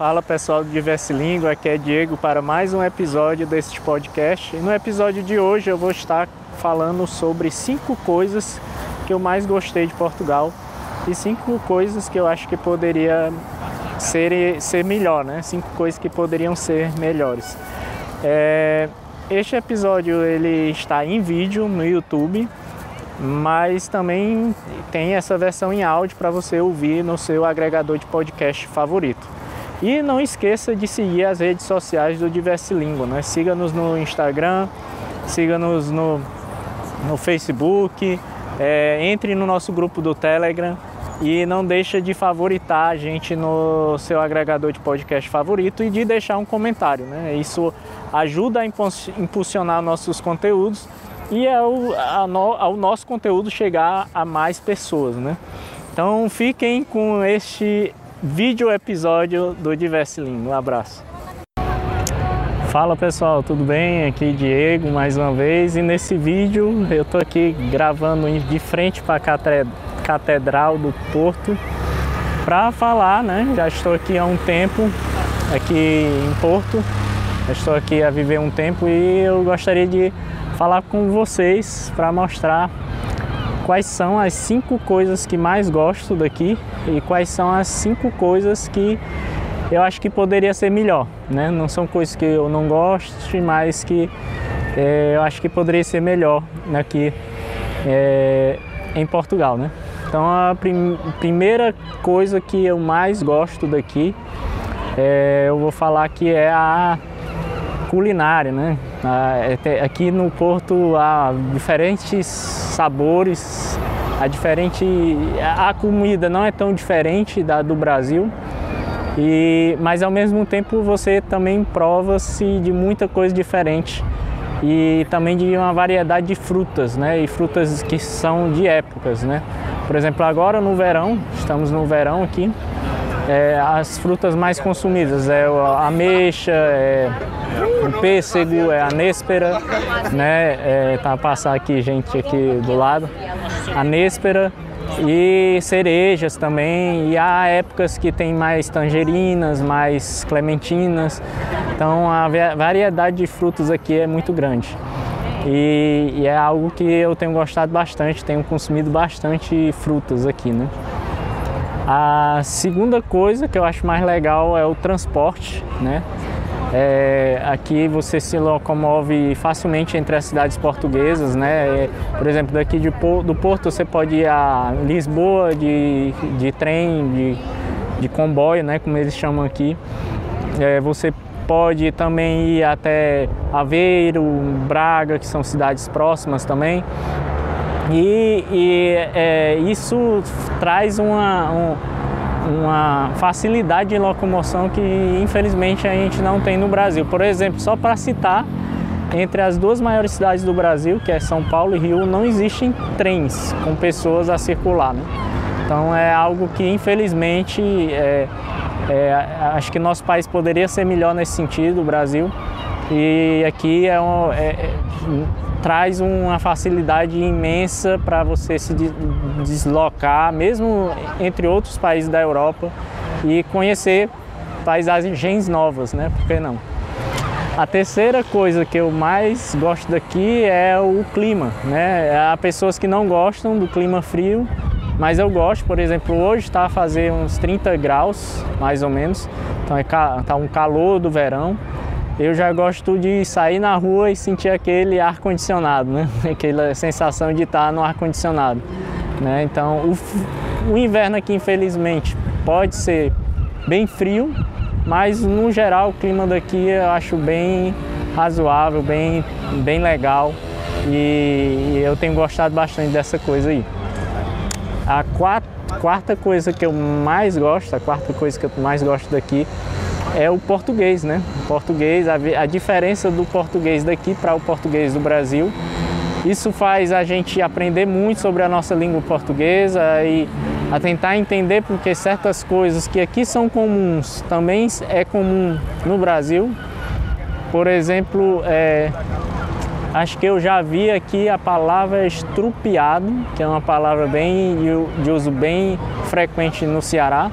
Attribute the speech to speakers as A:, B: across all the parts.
A: Fala pessoal do Diverse Língua, aqui é Diego para mais um episódio deste podcast. E no episódio de hoje eu vou estar falando sobre cinco coisas que eu mais gostei de Portugal e cinco coisas que eu acho que poderia ser, ser melhor, né? Cinco coisas que poderiam ser melhores. É, este episódio ele está em vídeo no YouTube, mas também tem essa versão em áudio para você ouvir no seu agregador de podcast favorito. E não esqueça de seguir as redes sociais do Diverse Língua, né? Siga-nos no Instagram, siga-nos no, no Facebook, é, entre no nosso grupo do Telegram e não deixa de favoritar a gente no seu agregador de podcast favorito e de deixar um comentário, né? Isso ajuda a impulsionar nossos conteúdos e ao, no, ao nosso conteúdo chegar a mais pessoas, né? Então fiquem com este vídeo episódio do Diverse Língua. Um abraço. Fala pessoal, tudo bem? Aqui Diego mais uma vez e nesse vídeo eu tô aqui gravando de frente para a Catedral do Porto para falar, né? Já estou aqui há um tempo aqui em Porto, estou aqui a viver um tempo e eu gostaria de falar com vocês para mostrar quais são as cinco coisas que mais gosto daqui e quais são as cinco coisas que eu acho que poderia ser melhor, né? Não são coisas que eu não gosto, mas que é, eu acho que poderia ser melhor aqui é, em Portugal, né? Então a prim primeira coisa que eu mais gosto daqui, é, eu vou falar que é a culinária, né? É aqui no Porto há diferentes sabores, há diferente, a comida não é tão diferente da do Brasil, e, mas ao mesmo tempo você também prova-se de muita coisa diferente e também de uma variedade de frutas, né? E frutas que são de épocas, né? Por exemplo, agora no verão, estamos no verão aqui, é, as frutas mais consumidas é a ameixa, é o pêssego, é a néspera, né? É, tá passar aqui gente aqui do lado, a néspera e cerejas também. E há épocas que tem mais tangerinas, mais clementinas. Então a variedade de frutos aqui é muito grande. E, e, é algo que eu tenho gostado bastante, tenho consumido bastante frutas aqui, né? A segunda coisa que eu acho mais legal é o transporte, né? É, aqui você se locomove facilmente entre as cidades portuguesas, né? É, por exemplo, daqui de, do Porto você pode ir a Lisboa de, de trem, de, de comboio, né? Como eles chamam aqui. É, você pode também ir até Aveiro, Braga, que são cidades próximas também. E, e é, isso traz uma, um, uma facilidade de locomoção que infelizmente a gente não tem no Brasil. Por exemplo, só para citar, entre as duas maiores cidades do Brasil, que é São Paulo e Rio, não existem trens com pessoas a circular. Né? Então é algo que infelizmente é, é, acho que nosso país poderia ser melhor nesse sentido, o Brasil. E aqui é, um, é, é traz uma facilidade imensa para você se deslocar, mesmo entre outros países da Europa, e conhecer paisagens novas, né? Por que não? A terceira coisa que eu mais gosto daqui é o clima, né? Há pessoas que não gostam do clima frio, mas eu gosto, por exemplo, hoje está a fazer uns 30 graus, mais ou menos, então é tá um calor do verão eu já gosto de sair na rua e sentir aquele ar condicionado, né? Aquela sensação de estar no ar condicionado, né? Então, o, o inverno aqui, infelizmente, pode ser bem frio, mas no geral o clima daqui eu acho bem razoável, bem, bem legal e eu tenho gostado bastante dessa coisa aí. A quarta, quarta coisa que eu mais gosto, a quarta coisa que eu mais gosto daqui é o português, né? O português, a, a diferença do português daqui para o português do Brasil. Isso faz a gente aprender muito sobre a nossa língua portuguesa e a tentar entender porque certas coisas que aqui são comuns também é comum no Brasil. Por exemplo, é, acho que eu já vi aqui a palavra estrupiado, que é uma palavra bem de uso bem frequente no Ceará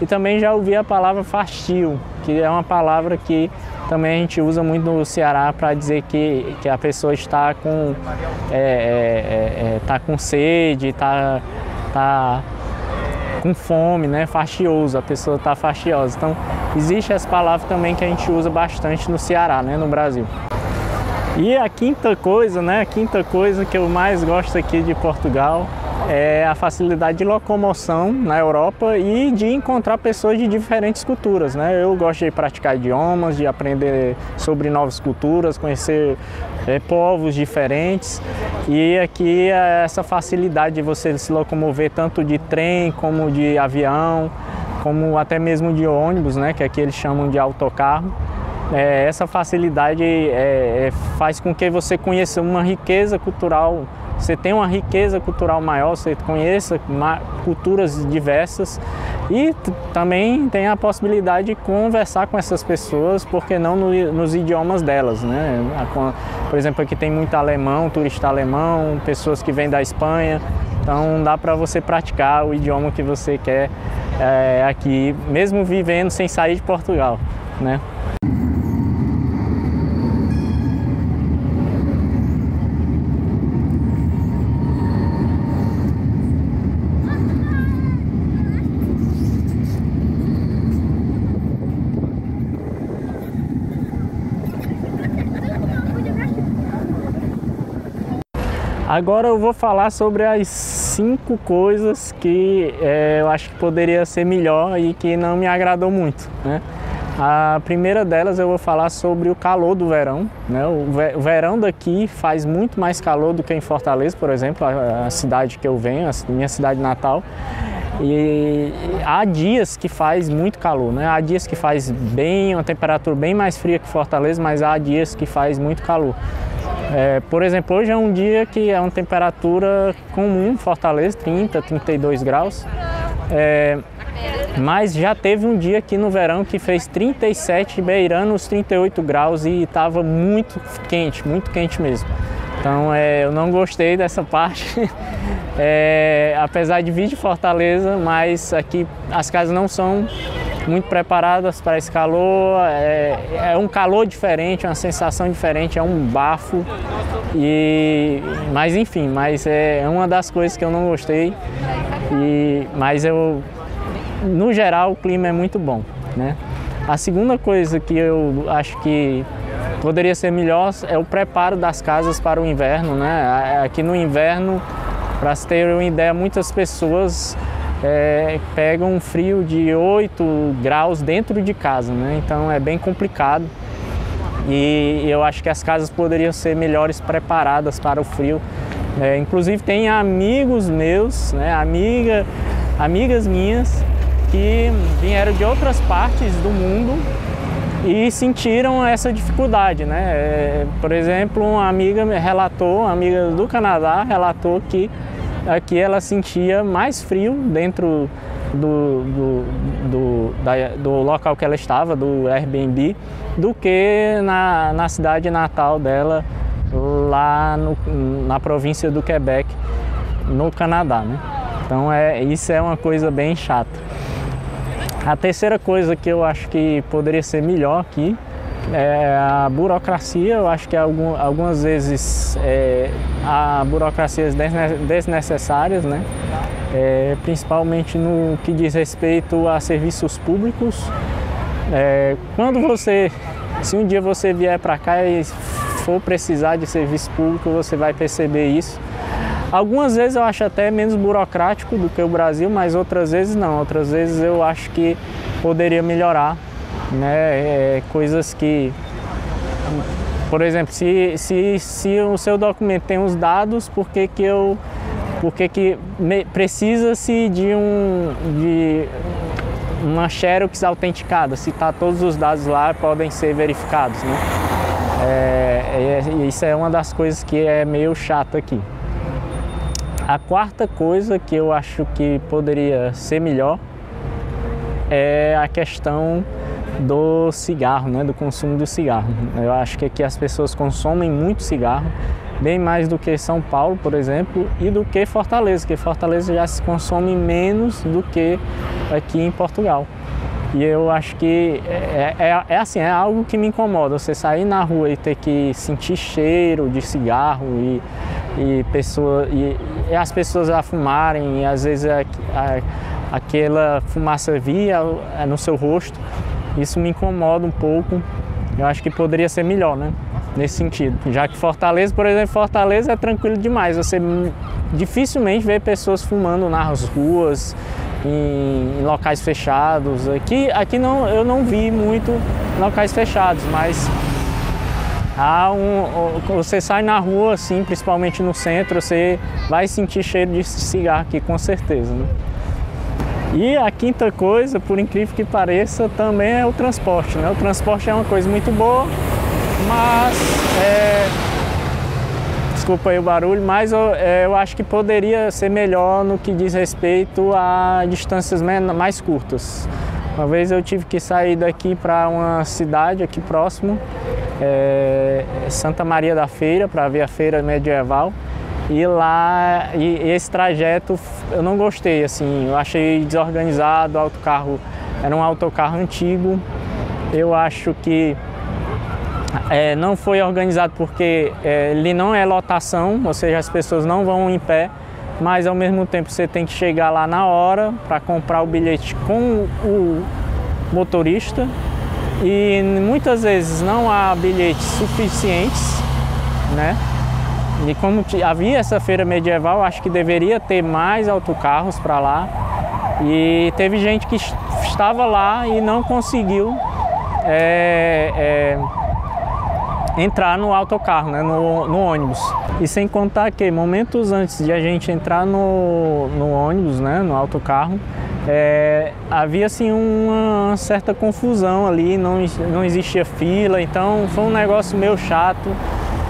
A: E também já ouvi a palavra fastio, que é uma palavra que também a gente usa muito no Ceará para dizer que, que a pessoa está com, é, é, é, é tá com sede, está tá com fome, né? Fastioso, a pessoa está fastiosa. Então, existe essa palavra também que a gente usa bastante no Ceará, né? No Brasil. E a quinta coisa, né? A quinta coisa que eu mais gosto aqui de Portugal é a facilidade de locomoção na Europa e de encontrar pessoas de diferentes culturas. Né? Eu gosto de praticar idiomas, de aprender sobre novas culturas, conhecer é, povos diferentes e aqui é essa facilidade de você se locomover tanto de trem como de avião, como até mesmo de ônibus, né? que aqui eles chamam de autocarro. É, essa facilidade é, é faz com que você conheça uma riqueza cultural você tem uma riqueza cultural maior, você conheça culturas diversas e também tem a possibilidade de conversar com essas pessoas, porque não no, nos idiomas delas, né? Por exemplo, aqui tem muito alemão, turista alemão, pessoas que vêm da Espanha, então dá para você praticar o idioma que você quer é, aqui, mesmo vivendo sem sair de Portugal, né? Agora eu vou falar sobre as cinco coisas que é, eu acho que poderia ser melhor e que não me agradou muito. Né? A primeira delas eu vou falar sobre o calor do verão. Né? O verão daqui faz muito mais calor do que em Fortaleza, por exemplo, a, cidade que eu venho, a minha cidade natal. E há dias que faz muito calor, né? Há dias que faz bem, uma temperatura bem mais fria que Fortaleza, mas há dias que faz muito calor. É, por exemplo, hoje é um dia que é uma temperatura comum Fortaleza, 30, 32 graus. É, mas já teve um dia aqui no verão que fez 37, beirando os 38 graus e estava muito quente, muito quente mesmo. Então é, eu não gostei dessa parte, é, apesar de vir de Fortaleza, mas aqui as casas não são muito preparadas para esse calor. É, é, um calor diferente, uma sensação diferente, é um bafo. E, mas enfim, mas é, é uma das coisas que eu não gostei. E, mas eu, no geral, o clima é muito bom, né? A segunda coisa que eu acho que poderia ser melhor é o preparo das casas para o inverno, né? Aqui no inverno, para se ter uma ideia, muitas pessoas é, pega um frio de 8 graus dentro de casa, né? então é bem complicado. E eu acho que as casas poderiam ser melhores preparadas para o frio. É, inclusive tem amigos meus, né, amiga, amigas minhas que vieram de outras partes do mundo e sentiram essa dificuldade, né? É, por exemplo, uma amiga relatou, uma amiga do Canadá relatou que aqui ela sentia mais frio dentro do, do, do, da, do local que ela estava, do Airbnb, do que na, na cidade natal dela, lá no, na província do Quebec, no Canadá. Né? Então é, isso é uma coisa bem chata. A terceira coisa que eu acho que poderia ser melhor aqui é, a burocracia, eu acho que algum, algumas vezes é, há burocracias desnecessárias, né? É, principalmente no que diz respeito a serviços públicos. É, quando você, se um dia você vier para cá e for precisar de serviço público, você vai perceber isso. Algumas vezes eu acho até menos burocrático do que o Brasil, mas outras vezes não. Outras vezes eu acho que poderia melhorar né? É, coisas que, por exemplo, se, se, se o seu documento tem os dados, por que, que eu porque que precisa-se de um de uma xerox autenticada, se tá todos os dados lá podem ser verificados, né? É, é, isso é uma das coisas que é meio chato aqui. A quarta coisa que eu acho que poderia ser melhor é a questão do cigarro, né, do consumo do cigarro. Eu acho que aqui as pessoas consomem muito cigarro bem mais do que São Paulo, por exemplo, e do que Fortaleza, que Fortaleza já se consome menos do que aqui em Portugal. E eu acho que é, é, é, assim, é algo que me incomoda, você sair na rua e ter que sentir cheiro de cigarro e, e, pessoa, e, e as pessoas a fumarem e às vezes a, a, aquela fumaça via é, no seu rosto, isso me incomoda um pouco. Eu acho que poderia ser melhor, né? Nesse sentido. Já que Fortaleza, por exemplo, Fortaleza é tranquilo demais. Você dificilmente vê pessoas fumando nas ruas, em, em, locais fechados. Aqui, aqui não, eu não vi muito locais fechados, mas há um, você sai na rua, assim, principalmente no centro, você vai sentir cheiro de cigarro aqui com certeza. Né? E a quinta coisa, por incrível que pareça, também é o transporte. Né? O transporte é uma coisa muito boa, mas é, desculpa aí o barulho, mas eu, é, eu, acho que poderia ser melhor no que diz respeito a distâncias mais curtas. Uma vez eu tive que sair daqui para uma cidade aqui próximo, é, Santa Maria da Feira, para ver a feira medieval. E lá, e, esse trajeto eu não gostei, assim, eu achei desorganizado, o autocarro era um autocarro antigo. Eu acho que é, não foi organizado porque é, ele não é lotação, ou seja, as pessoas não vão em pé, mas ao mesmo tempo você tem que chegar lá na hora para comprar o bilhete com o motorista e muitas vezes não há bilhetes suficientes, né? E como havia essa feira medieval, acho que deveria ter mais autocarros para lá. E teve gente que estava lá e não conseguiu é, é, entrar no autocarro, né, no, no, ônibus. E sem contar que momentos antes de a gente entrar no, no ônibus, né, no autocarro, é, havia assim uma certa confusão ali, não, não existia fila, então foi um negócio meio chato.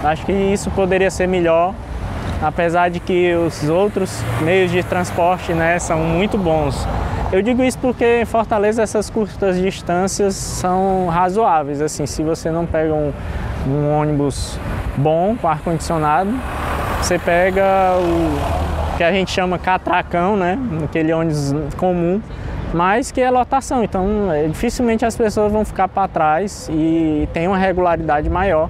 A: Acho que isso poderia ser melhor, apesar de que os outros meios de transporte né, são muito bons. Eu digo isso porque em Fortaleza essas curtas distâncias são razoáveis. Assim, se você não pega um, um ônibus bom com ar condicionado, você pega o que a gente chama catracão, né? Aquele ônibus comum, mas que é lotação. Então, é, dificilmente as pessoas vão ficar para trás e tem uma regularidade maior.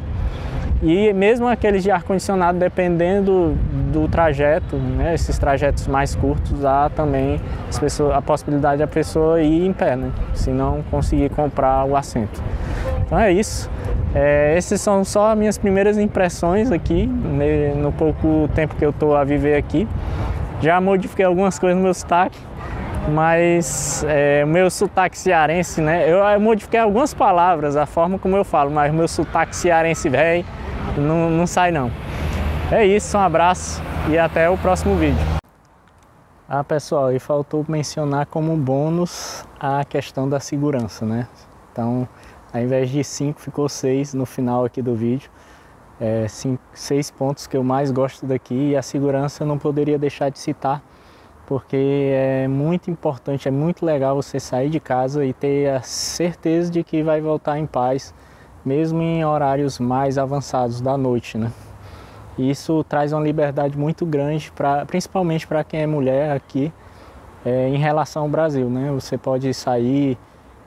A: E mesmo aqueles de ar-condicionado, dependendo do trajeto, né, esses trajetos mais curtos, há também pessoas, a possibilidade da pessoa ir em pé, né, se não conseguir comprar o assento. Então é isso. É, esses são só as minhas primeiras impressões aqui, no pouco tempo que eu estou a viver aqui. Já modifiquei algumas coisas no meu sotaque, mas é, meu sotaque cearense, né? Eu, eu modifiquei algumas palavras, a forma como eu falo, mas meu sotaque cearense velho não, não sai não. É isso, um abraço e até o próximo vídeo. Ah pessoal, e faltou mencionar como bônus a questão da segurança, né? Então, ao invés de 5, ficou 6 no final aqui do vídeo. É, cinco, seis pontos que eu mais gosto daqui e a segurança eu não poderia deixar de citar porque é muito importante, é muito legal você sair de casa e ter a certeza de que vai voltar em paz mesmo em horários mais avançados da noite, né? Isso traz uma liberdade muito grande, pra, principalmente para quem é mulher aqui, é, em relação ao Brasil, né? Você pode sair,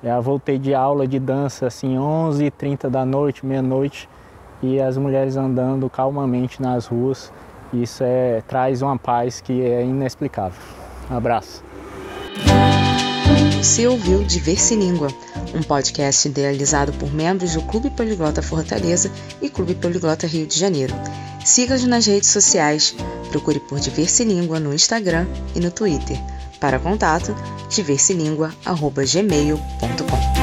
A: já voltei de aula de dança assim 11h30 da noite, meia-noite, e as mulheres andando calmamente nas ruas. Isso é, traz uma paz que é inexplicável. Um abraço.
B: Você ouviu Diverse Língua, um podcast idealizado por membros do Clube Poliglota Fortaleza e Clube Poliglota Rio de Janeiro. Siga-nos nas redes sociais, procure por Diverse Língua no Instagram e no Twitter. Para contato, diverselingua.gmail.com